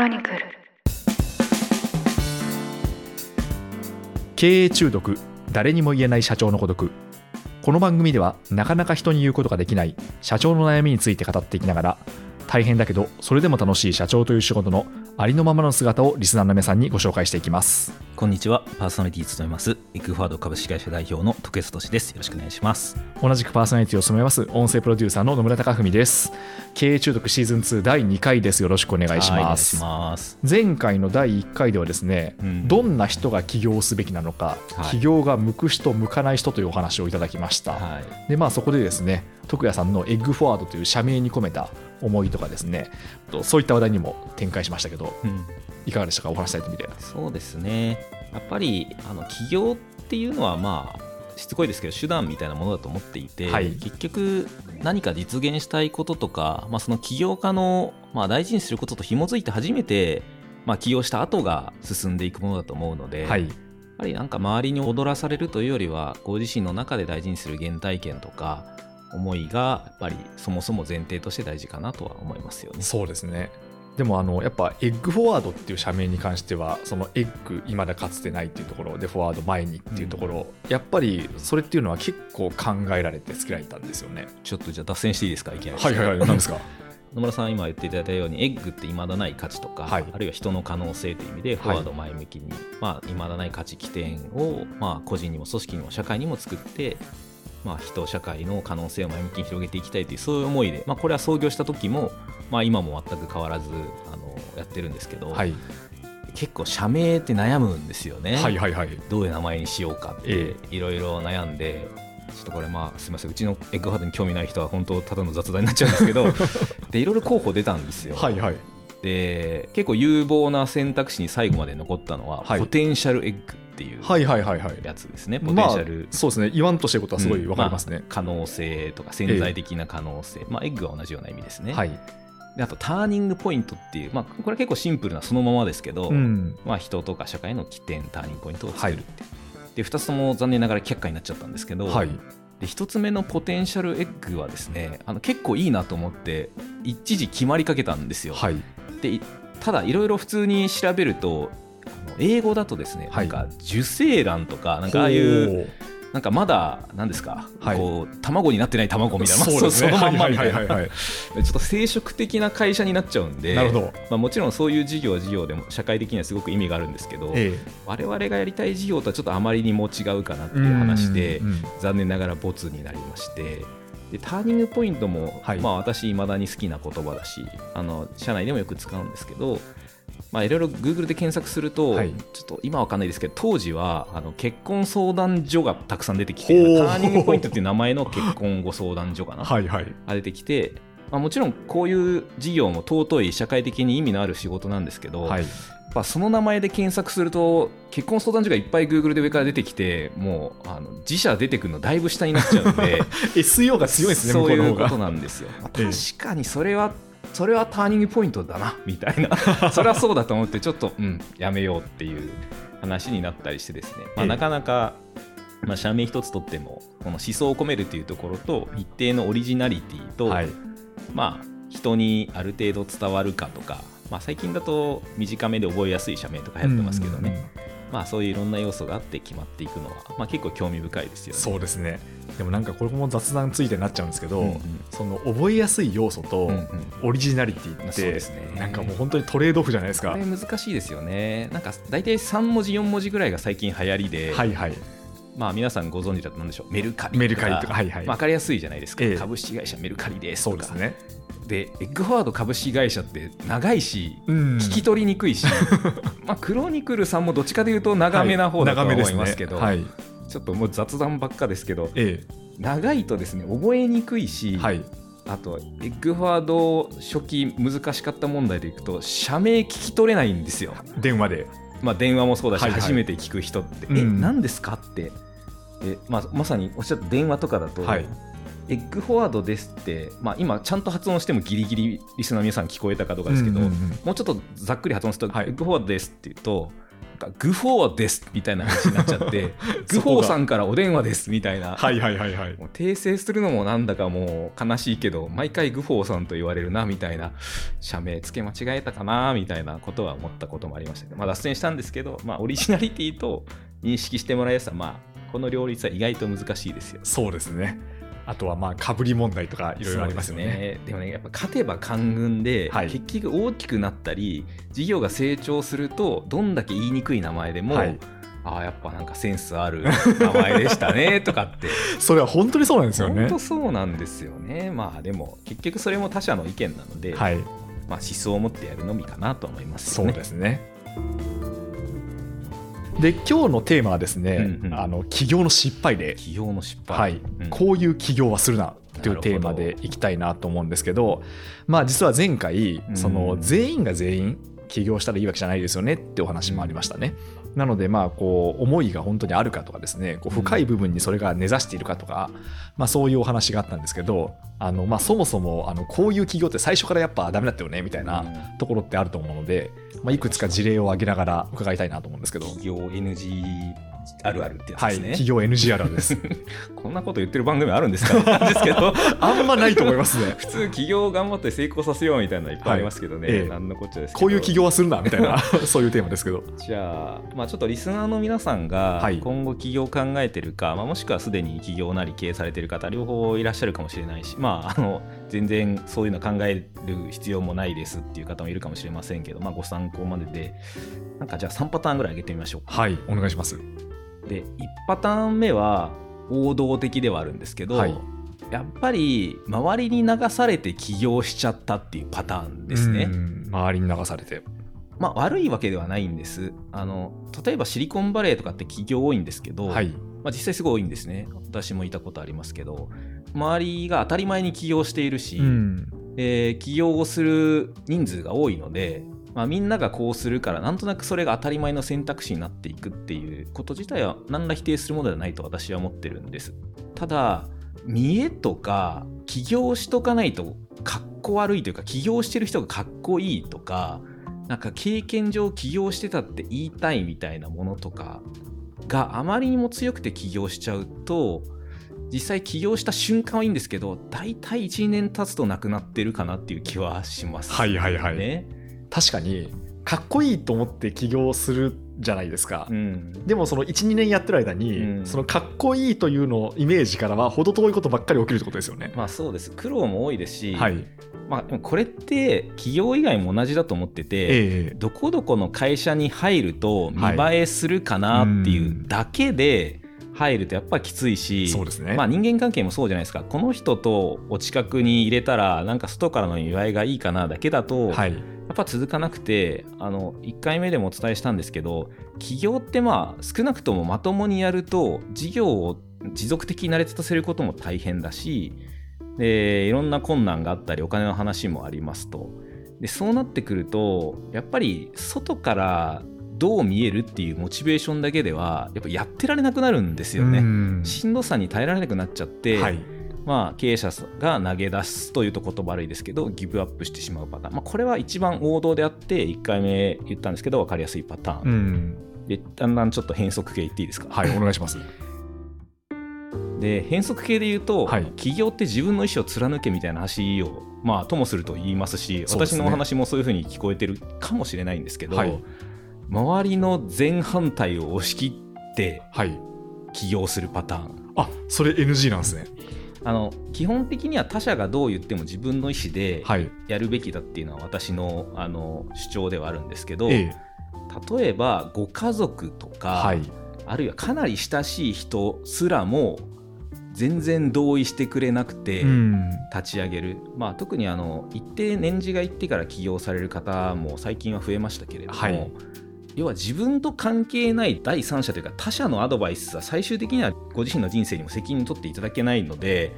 ロニクル経営中毒誰にも言えない社長の孤独。この番組ではなかなか人に言うことができない社長の悩みについて語っていきながら大変だけどそれでも楽しい社長という仕事のありのままの姿をリスナーの皆さんにご紹介していきます。こんにちは。パーソナリティ務めます。エクフォワード株式会社代表の徳安俊です。よろしくお願いします。同じくパーソナリティを務めます音声プロデューサーの野村貴文です。経営中毒シーズン2第2回です。よろしくお願いします。前回の第1回ではですね、うん。どんな人が起業すべきなのか、はい。起業が向く人向かない人というお話をいただきました、はい。でまあそこでですね徳谷さんのエッグフォワードという社名に込めた思いとかですねとそういった話題にも展開しましたけどうん。いかがでしたか？お話しされてみて。そうですね。やっぱりあの起業っていうのはまあしつこいですけど手段みたいなものだと思っていて、はい。結局何か実現したいこととか、まあ、その起業家の、まあ、大事にすることと紐づいて初めて、まあ、起業した後が進んでいくものだと思うので、はい。やっぱりなんか周りに踊らされるというよりはご自身の中で大事にする原体験とか思いがやっぱりそもそも前提として大事かなとは思いますよね。そうですね。でもあのやっぱエッグフォワードっていう社名に関してはそのエッグ今だかつてないっていうところでフォワード前にっていうところ、やっぱりそれっていうのは結構考えられて作られたんですよね。ちょっとじゃあ脱線していいですか？いきなり。はいはいはい 何ですか？野村さん今言っていただいたようにエッグって未だない価値とか、はい。あるいは人の可能性という意味でフォワード前向きに、まあ、未だない価値起点を、まあ、個人にも組織にも社会にも作って、まあ、人社会の可能性を前向きに広げていきたいというそういう思いで、まあ、これは創業した時も、まあ、今も全く変わらずあのやってるんですけど、はい。結構社名って悩むんですよね。はいはいはい。どういう名前にしようかってえいろいろ悩んで、ちょっとこれまあすみませんうちのエッグハードに興味ない人は本当ただの雑談になっちゃうんですけど でいろいろ候補出たんですよ。はいはい。で結構有望な選択肢に最後まで残ったのは、はい。ポテンシャルエッグっていうはいはいはいはい。やつですね。ポテンシャル、まあ、そうですね。言わんとしてることはすごいわかりますね。うん、あ可能性とか潜在的な可能性、まあエッグは同じような意味ですね。はい、であとターニングポイントっていう、まあ、これは結構シンプルなそのままですけど、うん、まあ、人とか社会の起点ターニングポイントを作るっていう、で2つとも残念ながら却下になっちゃったんですけど、はい。で1つ目のポテンシャルエッグはですねあの結構いいなと思って一時決まりかけたんですよ。はい。でいただいろいろ普通に調べると英語だとですね、はい。なんか受精卵とかなんかああいうなんかまだ何ですか、はい。こう卵になってない卵みたいな、まあそうですね。そのまんまみたいな。ちょっと生殖的な会社になっちゃうんでなるほど、まあ、もちろんそういう事業は事業でも社会的にはすごく意味があるんですけど、え我々がやりたい事業とはちょっとあまりにも違うかなってえいう話でうんうん残念ながらボツになりまして。でターニングポイントも、はい。まあ、私いまだに好きな言葉だしあの社内でもよく使うんですけどまあいろいろ Google で検索すると、はい。ちょっと今は分かんないですけど当時はあの結婚相談所がたくさん出てきてターニングポイントっていう名前の結婚後相談所かな、はいはい。が出てきて、まあ、もちろんこういう事業も尊い社会的に意味のある仕事なんですけど、はい。やっぱその名前で検索すると結婚相談所がいっぱい Google で上から出てきてもうあの自社出てくるのだいぶ下になっちゃうんで SEO が強いですねそういう向ことなんですよ、確かにそれはそれはターニングポイントだなみたいな。それはそうだと思ってちょっとうんやめようっていう話になったりしてですね、まあ、ええ。なかなか、まあ、社名一つとってもこの思想を込めるというところと一定のオリジナリティと、はい。まあ、人にある程度伝わるかとか、まあ、最近だと短めで覚えやすい社名とか流行ってますけどね、まあ、そういういろんな要素があって決まっていくのは、まあ、結構興味深いですよね。そうですね。でもなんかこれも雑談ついてになっちゃうんですけど、うんうん。その覚えやすい要素とうんうん。オリジナリティっそうて、ですね。なんかもう本当にトレードオフじゃないですか。これ難しいですよね。なんか大体3文字4文字ぐらいが最近流行りで、はいはい。まあ皆さんご存知だと何でしょう。メルカリとか。メルカリとか。はいはい。まあ分かりやすいじゃないですか、ええ。株式会社メルカリですとか。そうですねでエッグフォワード株式会社って長いしうん。聞き取りにくいし、まあクロニクルさんもどっちかというと長めな方だとは思いますけど、はい、ちょっともう雑談ばっかですけどえ長いとですね覚えにくいし、えはい。あとエッグフォワード初期難しかった問題でいくと社名聞き取れないんですよ。電話で。まあ、電話もそうだし、はいはい。初めて聞く人って、え、うん。何ですかって、えまあ、まさにおっしゃった電話とかだと、はいエッグフォワードですって、まあ、今、ちゃんと発音してもギリギリリスナーの皆さん聞こえたかどうかですけど、うんうんうん。もうちょっとざっくり発音すると、はい。エッグフォワードですって言うと、かグフォーですみたいな話になっちゃって グフォーさんからお電話ですみたいな、はいはいはいはい。訂正するのもなんだかもう悲しいけど毎回グフォーさんと言われるなみたいな社名付け間違えたかなみたいなことは思ったこともありましたけど、まあ、脱線したんですけど、まあ、オリジナリティと認識してもらいやすさまあこの両立は意外と難しいですよ。そうですねあとはまあかぶり問題とかいろいろありますよね。ね。でもねやっぱ勝てば官軍で、はい。結局大きくなったり事業が成長するとどんだけ言いにくい名前でも、はい。ああやっぱなんかセンスある名前でしたねとかって。それは本当にそうなんですよね。本当そうなんですよね。まあでも結局それも他者の意見なので、はい。まあ、思想を持ってやるのみかなと思いますそう。ですねで今日のテーマはですね、うんうん。あの起業の失敗例。企業の失敗、はい。うん。こういう起業はするなというテーマでいきたいなと思うんですけどまあ実は前回うん。その全員が全員起業したらいいわけじゃないですよねってお話もありましたね。なのでまあこう思いが本当にあるかとかですねこう深い部分にそれが根ざしているかとか、まあ、そういうお話があったんですけどあのまあそもそもあのこういう起業って最初からやっぱダメだったよねみたいなところってあると思うので、まあ、いくつか事例を挙げながら伺いたいなと思うんですけど。企業 NG あるあるってやつはい、ですね。企業 NG あるあるです。こんなこと言ってる番組あるんですかですけど あんまないと思いますね。普通企業を頑張って成功させようみたいなのいっぱいありますけどね、はいええなんのこっちゃですこういう起業はするなみたいなそういうテーマですけど。じゃあ、まあ、ちょっとリスナーの皆さんがはい今後起業を考えてるか、まあ、もしくはすでに起業なり経営されてる方両方いらっしゃるかもしれないし、まあ、あの全然そういうの考える必要もないですっていう方もいるかもしれませんけど、まあ、ご参考まででなんかじゃあ3パターンぐらい挙げてみましょうはい、お願いします。で1パターン目は王道的ではあるんですけど、はいやっぱり周りに流されて起業しちゃったっていうパターンですね。うん周りに流されて。まあ、悪いわけではないんですあの例えばシリコンバレーとかって企業多いんですけど、はい。まあ、実際すごい多いんですね私もいたことありますけど周りが当たり前に起業しているし、うん。えー起業をする人数が多いので、まあ、みんながこうするからなんとなくそれが当たり前の選択肢になっていくっていうこと自体は何ら否定するものではないと私は思ってるんですただ見栄とか起業しとかないとかっこ悪いというか起業してる人がかっこいいとかなんか経験上起業してたって言いたいみたいなものとかがあまりにも強くて起業しちゃうと実際起業した瞬間はいいんですけど大体12年経つとなくなってるかなっていう気はします、はいはいはい。ね確かに、かっこいいと思って起業するじゃないですか。うん、でもその1、2年やってる間に、うん。そのかっこいいというのイメージからは程遠いことばっかり起きるってことですよね。まあそうです。苦労も多いですし、はい。まあ、これって企業以外も同じだと思ってて、ええ。どこどこの会社に入ると見栄えするかなっていうだけで入るとやっぱきついし、そうですね。まあ、人間関係もそうじゃないですかこの人とお近くに入れたらなんか外からの見栄えがいいかなだけだと、はい。やっぱ続かなくてあの1回目でもお伝えしたんですけど起業ってまあ少なくともまともにやると事業を持続的に成り立たせることも大変だしでいろんな困難があったりお金の話もありますとでそうなってくるとやっぱり外からどう見えるっていうモチベーションだけではやっぱやってられなくなるんですよね。うんしんどさに耐えられなくなっちゃって、はい。まあ、経営者が投げ出すというと言葉悪いですけどギブアップしてしまうパターン、まあ、これは一番王道であって1回目言ったんですけど分かりやすいパターン、うん。でだんだんちょっと変則系言っていいですか、はい、お願いします。で変則系で言うと、はい企業って自分の意思を貫けみたいな話を、まあ、ともすると言いますし私のお話もそういうふうに聞こえてるかもしれないんですけど、はい周りの全反対を押し切ってはい。起業するパターンあ、それ NG なんですね。あの基本的には他者がどう言っても自分の意思ではい。やるべきだっていうのは私のあの主張ではあるんですけど、ええ。例えばご家族とか、はい。あるいはかなり親しい人すらも全然同意してくれなくてうん。立ち上げる、まあ、特にあの一定年次がいってから起業される方も最近は増えましたけれども、はい要は自分と関係ない第三者というか他者のアドバイスは最終的にはご自身の人生にも責任取っていただけないので、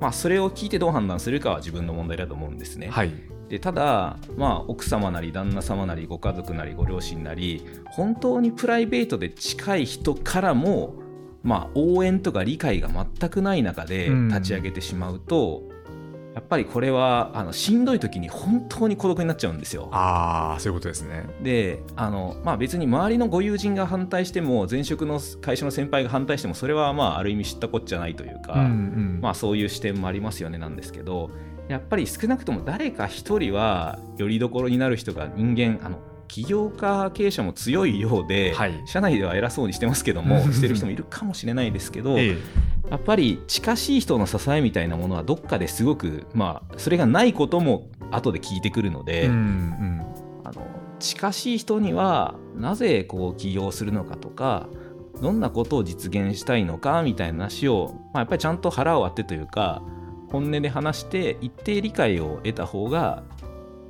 まあ、それを聞いてどう判断するかは自分の問題だと思うんですね。はい。でただ、まあ、奥様なり旦那様なりご家族なりご両親なり本当にプライベートで近い人からも、まあ、応援とか理解が全くない中でうん立ち上げてしまうと、やっぱりこれはあのしんどい時に本当に孤独になっちゃうんですよ。ああそういうことですねであの、まあ、別に周りのご友人が反対しても前職の会社の先輩が反対してもそれはまあある意味知ったこっちゃないというか、うんうんまあ、そういう視点もありますよねなんですけどやっぱり少なくとも誰か一人はよりどころになる人が人間あの起業家経営者も強いようで、はい。社内では偉そうにしてますけども してる人もいるかもしれないですけど、ええ。やっぱり近しい人の支えみたいなものはどっかですごくまあそれがないことも後で聞いてくるので、うんうん。あの近しい人にはなぜこう起業するのかとかどんなことを実現したいのかみたいな話を、まあ、やっぱりちゃんと腹を割ってというか本音で話して一定理解を得た方が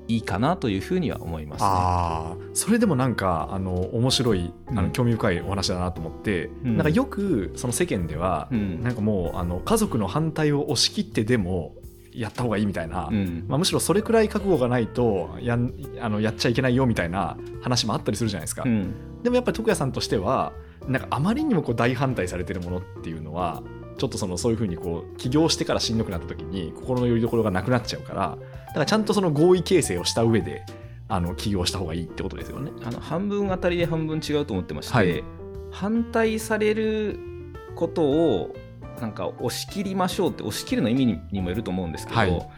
いいかなというふうには思いますね。ああそれでもなんかあの面白いあうん。の興味深いお話だなと思って、うん。なんかよくその世間では、うん。なんかもうあの家族の反対を押し切ってでもやった方がいいみたいな、うん。まあ、むしろそれくらい覚悟がないとやんあのやっちゃいけないよみたいな話もあったりするじゃないですか、うん。でもやっぱり徳谷さんとしてはなんかあまりにもこう大反対されてるものっていうのはちょっとそのそういうふうにこう起業してからしんどくなった時に心の拠り所がなくなっちゃうからだからちゃんとその合意形成をした上であの起業した方がいいってことですよね。あの半分当たりで半分違うと思ってまして、はい。反対されることをなんか押し切りましょうって押し切るの意味ににもよると思うんですけど、はい。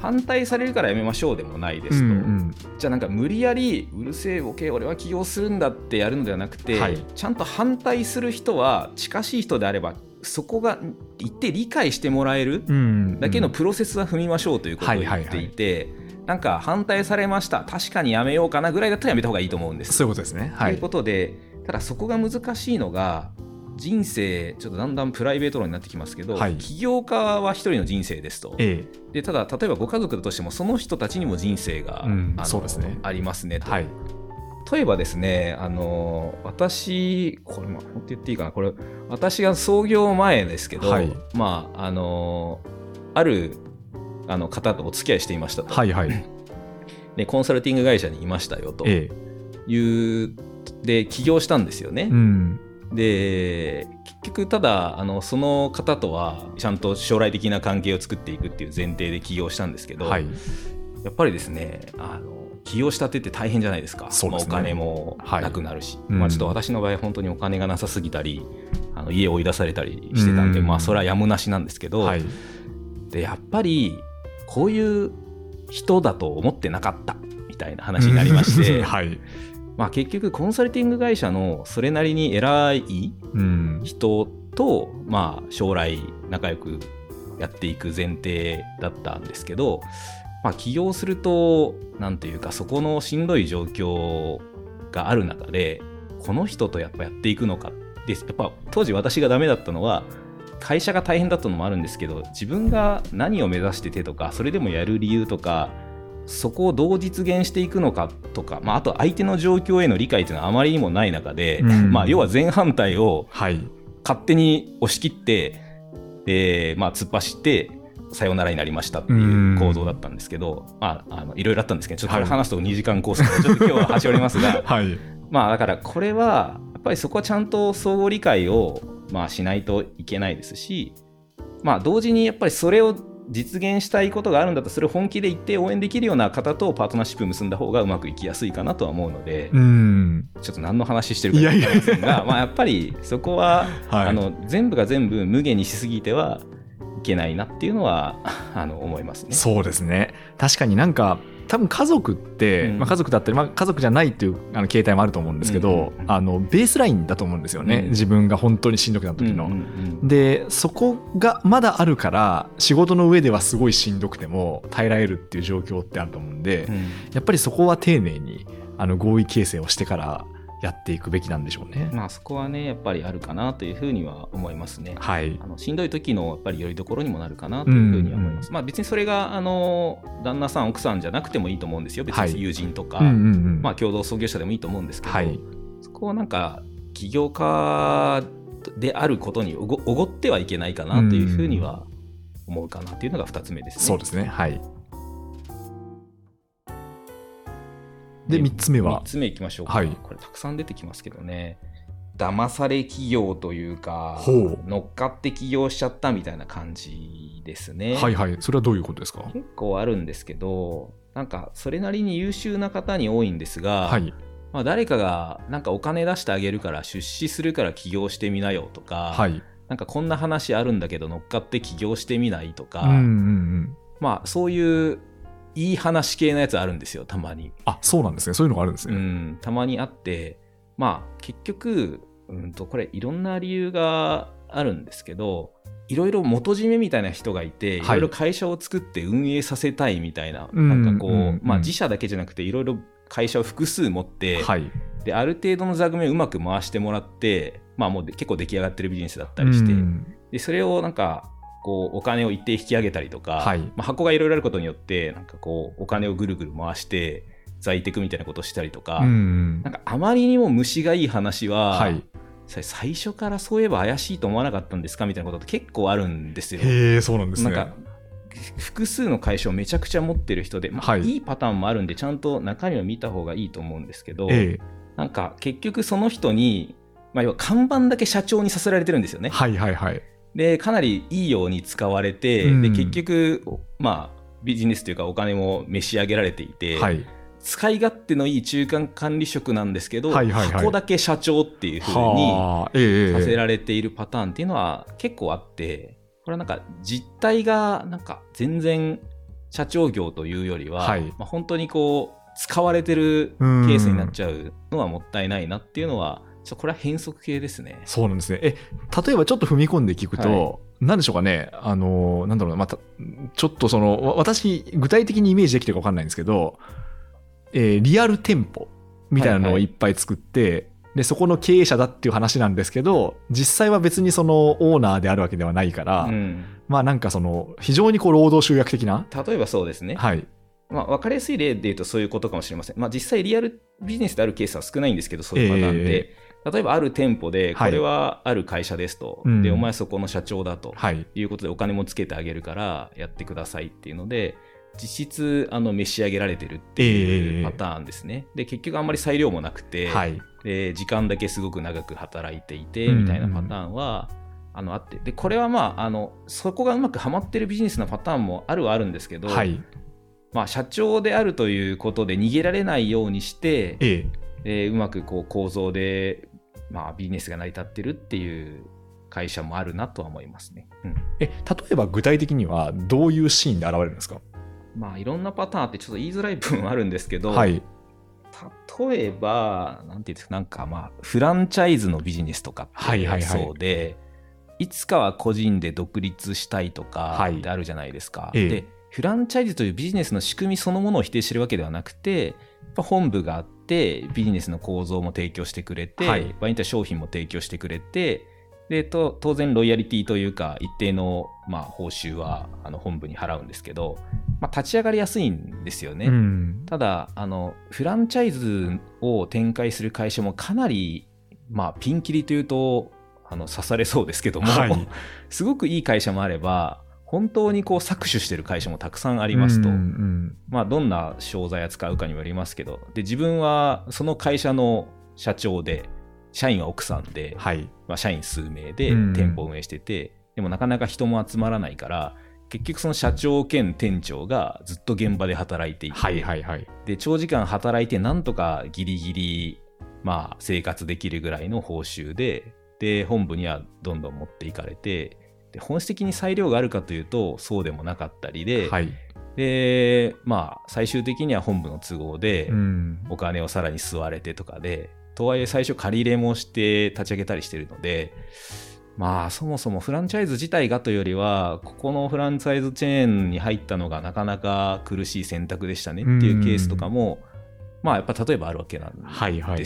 反対されるからやめましょうでもないですと、うんうん。じゃあなんか無理やりうるせえボケ俺は起業するんだってやるのではなくて、はい。ちゃんと反対する人は近しい人であればそこが一定理解してもらえるうんだけのプロセスは踏みましょうということを言っていて、なんか反対されました確かにやめようかなぐらいだったらやめた方がいいと思うんです。そういうことですね。はいということでただそこが難しいのが人生ちょっとだんだんプライベート論になってきますけど、はい起業家は一人の人生ですと。えでただ例えばご家族だとしてもその人たちにも人生が、うんあありますねと。えはい例えばですねあの私これまあ本当言っていいかな。これ私が創業前ですけど、はい。まああのあるあの方とお付き合いしていましたと、はいはい。でコンサルティング会社にいましたよと。ええ。いうで起業したんですよね。うん。で結局ただあのその方とはちゃんと将来的な関係を作っていくっていう前提で起業したんですけど、はい。やっぱりですねあの起業したてって大変じゃないですか。すね。まあ、お金もはい。なくなるし、うん。まあ、ちょっと私の場合本当にお金がなさすぎたりあの家を追い出されたりしてたんで、うん。まあそれはやむなしなんですけど、はい。でやっぱりこういう人だと思ってなかったみたいな話になりまして、はい。まあ結局コンサルティング会社のそれなりに偉いうん。人と、まあ、将来仲良くやっていく前提だったんですけど、まあ、起業するとなんていうかそこのしんどい状況がある中でこの人とやっぱやっていくのかでやっぱ当時私がダメだったのは会社が大変だったのもあるんですけど自分が何を目指しててとかそれでもやる理由とかそこをどう実現していくのかとか、まあ、あと相手の状況への理解っていうのはあまりにもない中で、うんまあ、要は全反対をはい。勝手に押し切って、でまあ、突っ走ってさよならになりましたっていう構造だったんですけど、まあ、あのいろいろあったんですけどちょっとこれ話すと2時間コースで、ちょっと今日は端折りますが。はい。まあだからこれはやっぱりそこはちゃんと相互理解を、まあ、しないといけないですし、まあ、同時にやっぱりそれを実現したいことがあるんだとそれを本気で言って応援できるような方とパートナーシップを結んだ方がうまくいきやすいかなとは思うので、うん。ちょっと何の話してるか分かりませんがまあやっぱりそこは、はい。あの全部が全部無限にしすぎてはいけないなっていうのはあの思いますね。そうですね確かになんか多分家族って、うんまあ、家族だったり、まあ、家族じゃないっていうあの形態もあると思うんですけど、あのベースラインだと思うんですよね、うん自分が本当にしんどくなった時の。でそこがまだあるから仕事の上ではすごいしんどくても耐えられるっていう状況ってあると思うんで、うんやっぱりそこは丁寧にあの合意形成をしてからやっていくべきなんでしょうね。まあそこはねやっぱりあるかなというふうには思いますね。はいあのしんどい時のやっぱりよりどころにもなるかなというふうには思います。まあ別にそれがあの旦那さん奥さんじゃなくてもいいと思うんですよ別はいに友人とか、うんうんうんまあ共同創業者でもいいと思うんですけど、はいそこはなんか起業家であることにおごおごってはいけないかなというふうには思うかなというのが2つ目ですね。そうですねはいで3つ目は。3つ目いきましょうか、はい。これたくさん出てきますけどね。騙され企業というかほう。乗っかって起業しちゃったみたいな感じですね。はいはい。それはどういうことですか？結構あるんですけどなんかそれなりに優秀な方に多いんですが、はい。まあ、誰かがなんかお金出してあげるから出資するから起業してみなよとか、はい。なんかこんな話あるんだけど乗っかって起業してみないとか、うんうんうん。まあそういういい話系のやつあるんですよたまに。あそうなんですね。そういうのがあるんですうね、ん、たまにあってまあ結局、うん、とこれいろんな理由があるんですけどいろいろ元締めみたいな人がいて、はい。い、ろいろ会社を作って運営させたいみたいな、うんなんかこう、うんうん。まあ自社だけじゃなくていろいろ会社を複数持って、はい。である程度の座組をうまく回してもらって、まあ、もう結構出来上がってるビジネスだったりして、うん。でそれをなんかこうお金を一定引き上げたりとか、はい。まあ、箱がいろいろあることによってなんかこうお金をぐるぐる回して在宅みたいなことをしたりとか、うんなんかあまりにも虫がいい話は、はい。最初からそういえば怪しいと思わなかったんですかみたいなことって結構あるんですよ。へえそうなんですね。なんか複数の会社をめちゃくちゃ持ってる人で、まあはい。い、いパターンもあるんでちゃんと中身を見た方がいいと思うんですけど、えなんか結局その人に、まあ、要は看板だけ社長にさせられてるんですよね。えはいはいはいでかなりいいように使われて、うん。で結局、まあ、ビジネスというかお金も召し上げられていて、はい。使い勝手のいい中間管理職なんですけど、はいはいはい。箱だけ社長っていうふうにさせえられているパターンっていうのは結構あってこれはなんか実態がなんか全然社長業というよりは、はい。まあ、本当にこう使われてるケうん。ースになっちゃうのはもったいないなっていうのはちょっとこれは変則系ですね。そうなんですね。え、例えばちょっと踏み込んで聞くと、はなんでしょうかね、あの、なんだろうな、また、ちょっとその、わ私、具体的にイメージできてるか分かんないんですけど、えーリアル店舗みたいなのをはいはいいっぱい作って、で、そこの経営者だっていう話なんですけど、実際は別にそのオーナーであるわけではないから、うん、まあなんかその、非常にこう労働集約的な、例えばそうですね、はい。まあ、分かりやすい例で言うとそういうことかもしれません。まあ、実際リアルビジネスであるケースは少ないんですけど、そういうパターンで、例えばある店舗で、はいこれはある会社ですと、うんで、お前そこの社長だとはい。いうことでお金もつけてあげるからやってくださいっていうので、実質あの召し上げられてるってええいうパターンですね。で、結局あんまり裁量もなくて、はい。で時間だけすごく長く働いていてみたいなパターンは、あのあってでこれはまああのそこがうまくはまってるビジネスのパターンもあるはあるんですけど、はい。まあ、社長であるということで逃げられないようにして、ええでうまくこう構造で、まあ、ビジネスが成り立ってるっていう会社もあるなとは思いますね。うんえ、例えば具体的にはどういうシーンで現れるんですか？まあ、いろんなパターンあってちょっと言いづらい部分はあるんですけど、はい。例えば、なんていうんですか、なんかまあ、フランチャイズのビジネスとかってはいはいはいそうで、いつかは個人で独立したいとかはいってあるじゃないですか。ええで、フランチャイズというビジネスの仕組みそのものを否定してるわけではなくて、本部があって、ビジネスの構造も提供してくれて、はい場合によっては商品も提供してくれて、でと当然ロイヤリティというか一定の、まあ、報酬はあの本部に払うんですけど、まあ、立ち上がりやすいんですよね。うん。ただあのフランチャイズを展開する会社もかなり、まあ、ピンキリというとあの刺されそうですけども、はい すごくいい会社もあれば本当にこう搾取してる会社もたくさんありますと、うんうんまあ、どんな商材を使うかにもよりますけど。で自分はその会社の社長で社員は奥さんで、はい。まあ、社員数名でうん店舗を運営してて、でもなかなか人も集まらないから結局その社長兼店長がずっと現場で働いていて、はいはいはい。で長時間働いてなんとかギリギリ、まあ、生活できるぐらいの報酬でで本部にはどんどん持っていかれてで本質的に裁量があるかというとそうでもなかったりで,、はい。でまあ、最終的には本部の都合でうん。お金をさらに吸われてとかでとはいえ最初借り入れもして立ち上げたりしてるのでまあそもそもフランチャイズ自体がというよりはここのフランチャイズチェーンに入ったのがなかなか苦しい選択でしたねっていうケースとかもまあやっぱ例えばあるわけなんはいはい。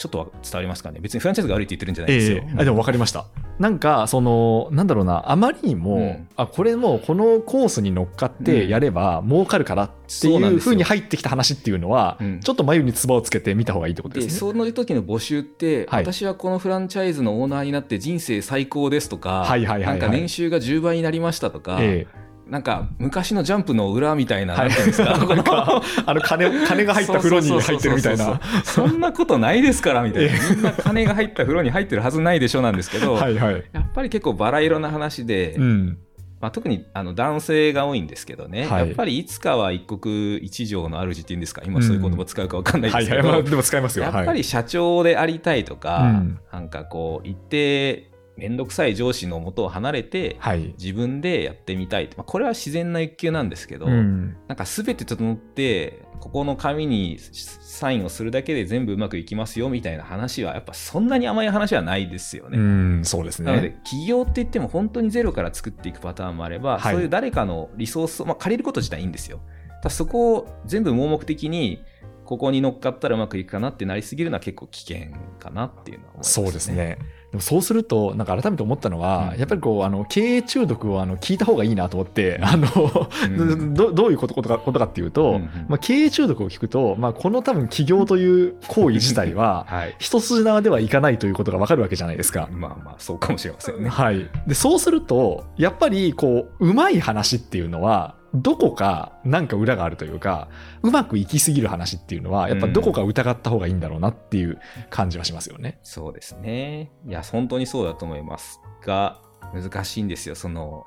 ちょっとは伝わりますかね。別にフランチャイズが悪いって言ってるんじゃないですえよ。えあでも分かりました。なんか、その、なんだろうな、あまりにも、うん。あ、これもうこのコースに乗っかってやれば儲かるからっていうふうに入ってきた話っていうのは、うん。ちょっと眉に唾をつけてみた方がいいってことでですね。その時の募集って、はい。私はこのフランチャイズのオーナーになって人生最高ですとか、はいはいはいはい。なんか年収が10倍になりましたとか、えなんか昔のジャンプの裏みたいな、はい。なんですか？なんかあの金金が入った風呂に入ってるみたいな。そんなことないですからみたいな。みんな金が入った風呂に入ってるはずないでしょなんですけど、はいはい。やっぱり結構バラ色な話で、うん。まあ、特にあの男性が多いんですけどね、はい。やっぱりいつかは一国一城の主っていうんですか？今そういう言葉使うか分かんないはいですけど、はいまあでも使いますよ。やっぱはいり社長でありたいとか、うん。なんかこう一定面倒くさい上司のもとを離れて、はい自分でやってみたい、まあ、これは自然な欲求なんですけど、うんなんか全て整ってここの紙にサインをするだけで全部うまくいきますよみたいな話はやっぱそんなに甘い話はないですよね。うんそうですなのでね起業って言っても本当にゼロから作っていくパターンもあれば、はいそういう誰かのリソースを、まあ、借りること自体いいんですよ。ただそこを全部盲目的にここに乗っかったらうまくいくかなってなりすぎるのは結構危険かなっていうのは思います、そうです。ね。でもそうすると、なんか改めて思ったのは、うんやっぱりこうあの経営中毒をあの聞いた方がいいなと思って、うんあのうん どどういうことことかことかっていうと、うんうんまあ、経営中毒を聞くと、まあ、この多分起業という行為自体は、はい。一筋縄ではいかないということがわかるわけじゃないですか。まあまあ、そうかもしれませんね。はい、でそうするとやっぱりこううまい話っていうのはどこかなんか裏があるというかうまくいきすぎる話っていうのはやっぱどこか疑った方がいいんだろうなっていう感じはしますよね。そうですね。いや、本当にそうだと思いますが、難しいんですよ。その、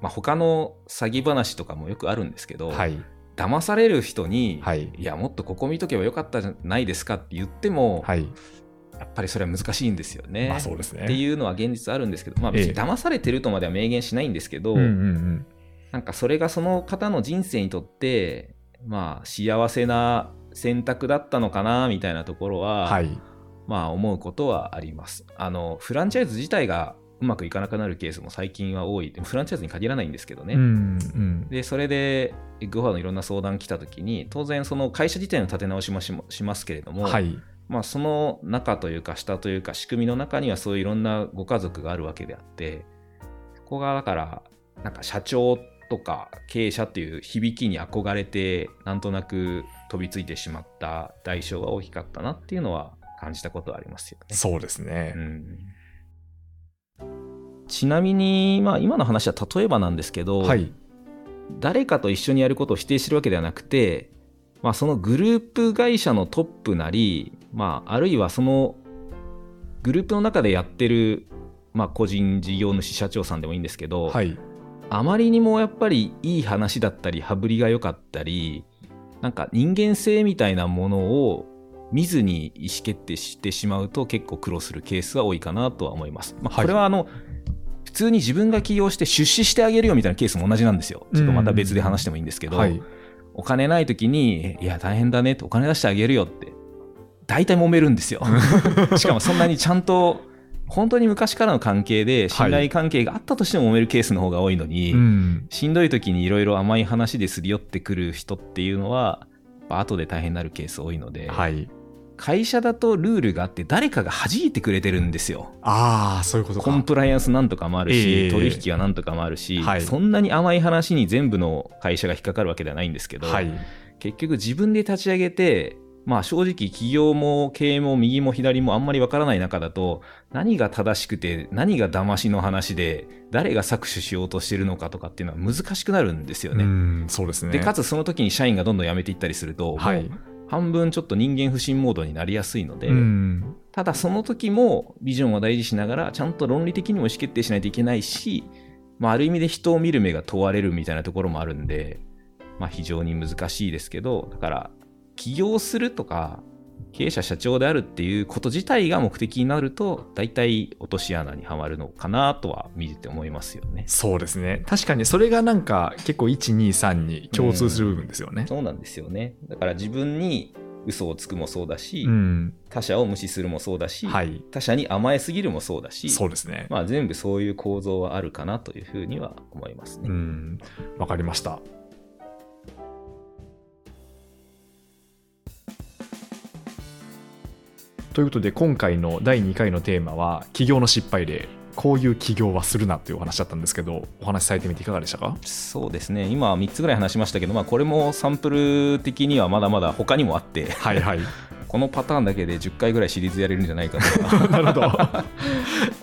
まあ、他の詐欺話とかもよくあるんですけど、はい、騙される人に、はいいや、もっとここ見とけばよかったじゃないですかって言っても、はいやっぱりそれは難しいんですよね。まあそうですね。っていうのは現実あるんですけど、まあ別にええ騙されてるとまでは明言しないんですけど、うんうんうんなんかそれがその方の人生にとって、まあ幸せな選択だったのかなみたいなところは、はいまあ思うことはあります。あの、フランチャイズ自体がうまくいかなくなるケースも最近は多い。でもフランチャイズに限らないんですけどね。うんうんで、それで、エッグファーのいろんな相談来た時に、当然その会社自体の立て直しもしもしますけれども、はいまあ、その中というか下というか仕組みの中にはそういういろんなご家族があるわけであってそこがだからなんか社長とか経営者っていう響きに憧れてなんとなく飛びついてしまった代償が大きかったなっていうのは感じたことはありますよね。そうですね。うんちなみに、まあ、今の話は例えばなんですけど、はい誰かと一緒にやることを否定してるわけではなくて、まあ、そのグループ会社のトップなり、まあ、あるいはそのグループの中でやってる、まあ、個人事業主社長さんでもいいんですけど、はいあまりにもやっぱりいい話だったり羽振りが良かったりなんか人間性みたいなものを見ずに意思決定してしまうと結構苦労するケースは多いかなとは思います。まあ、はいこれはあの、普通に自分が起業して出資してあげるよみたいなケースも同じなんですよ。ちょっとまた別で話してもいいんですけど、はいお金ない時に、いや、大変だねって、お金出してあげるよって、大体揉めるんですよ。しかもそんなにちゃんと、本当に昔からの関係で、信頼関係があったとしても揉めるケースの方が多いのに、うん。しんどい時にいろいろ甘い話ですり寄ってくる人っていうのは、後で大変になるケース多いので、はい。会社だとルールがあって、誰かが弾いてくれてるんですよ。ああそういうことか。コンプライアンスなんとかもあるし、ええ。取引はなんとかもあるし、はい。そんなに甘い話に全部の会社が引っかかるわけではないんですけど、はい。結局自分で立ち上げて、まあ正直企業も経営も右も左もあんまりわからない中だと、何が正しくて何が騙しの話で、誰が搾取しようとしてるのかとかっていうのは難しくなるんですよね。うんそうですね。で、かつその時に社員がどんどん辞めていったりすると、はい。半分ちょっと人間不信モードになりやすいので、うん。ただその時もビジョンを大事にしながらちゃんと論理的にも意思決定しないといけないし、まあ、ある意味で人を見る目が問われるみたいなところもあるんで、まあ、非常に難しいですけどだから起業するとか経営者社長であるっていうこと自体が目的になると大体落とし穴にはまるのかなとは見てて思いますよね。そうですね。確かにそれがなんか結構123に共通する部分ですよね。そうなんですよね。だから自分に嘘をつくもそうだし、うん。他者を無視するもそうだし、はい。他者に甘えすぎるもそうだしそうですね。まあ、全部そういう構造はあるかなというふうには思いますね。うん。わかりましたということで今回の第2回のテーマは起業の失敗例。こういう起業はするなというお話だったんですけどお話しされてみていかがでしたか？そうですね。今3つぐらい話しましたけど、まあ、これもサンプル的にはまだまだ他にもあって。はいはい。このパターンだけで10回ぐらいシリーズやれるんじゃないかと。か なるほど。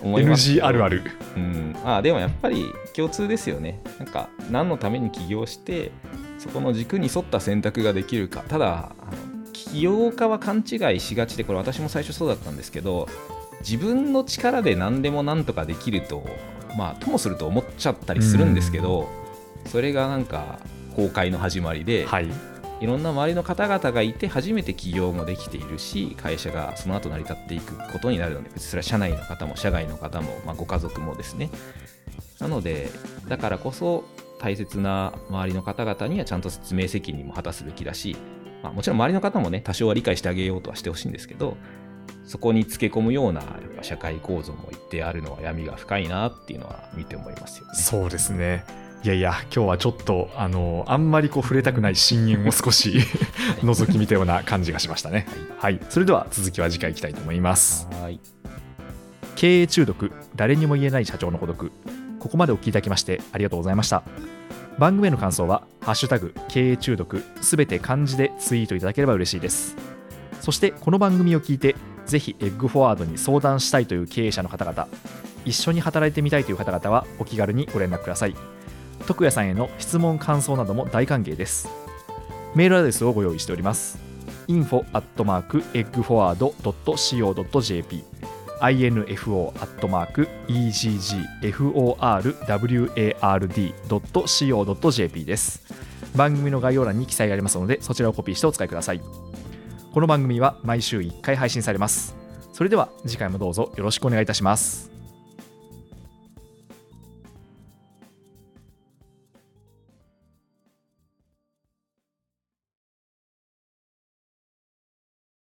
思います。け NG どあるある。うん、あでもやっぱり共通ですよね。なんか何のために起業してそこの軸に沿った選択ができるか。ただあの起業家は勘違いしがちでこれ私も最初そうだったんですけど自分の力で何でもなんとかできるとまあともすると思っちゃったりするんですけどそれがなんか崩壊の始まりで、はい。いろんな周りの方々がいて初めて起業もできているし会社がその後成り立っていくことになるので別にそれは社内の方も社外の方も、まあ、ご家族もですね。なのでだからこそ大切な周りの方々にはちゃんと説明責任も果たすべきだし、まあ、もちろん周りの方もね多少は理解してあげようとはしてほしいんですけどそこにつけ込むようなやっぱ社会構造も一定あるのは闇が深いなっていうのは見て思いますよね。そうですね。いやいや今日はちょっとあのあんまりこう触れたくない深淵を少し 覗き見たような感じがしましたね。はい。それでは続きは次回いきたいと思います。はい。経営中毒誰にも言えない社長の孤独。ここまでお聞きいただきましてありがとうございました番組への感想は「ハッシュタグ経営中毒」すべて漢字でツイートいただければ嬉しいです。そしてこの番組を聞いてぜひエッグフォワードに相談したいという経営者の方々一緒に働いてみたいという方々はお気軽にご連絡ください。徳谷さんへの質問感想なども大歓迎です。メールアドレスをご用意しております。info at mark eggforward.co.jp info.eggforward.co.jp です。番組の概要欄に記載がありますのでそちらをコピーしてお使いください。この番組は毎週1回配信されます。それでは次回もどうぞよろしくお願いいたします。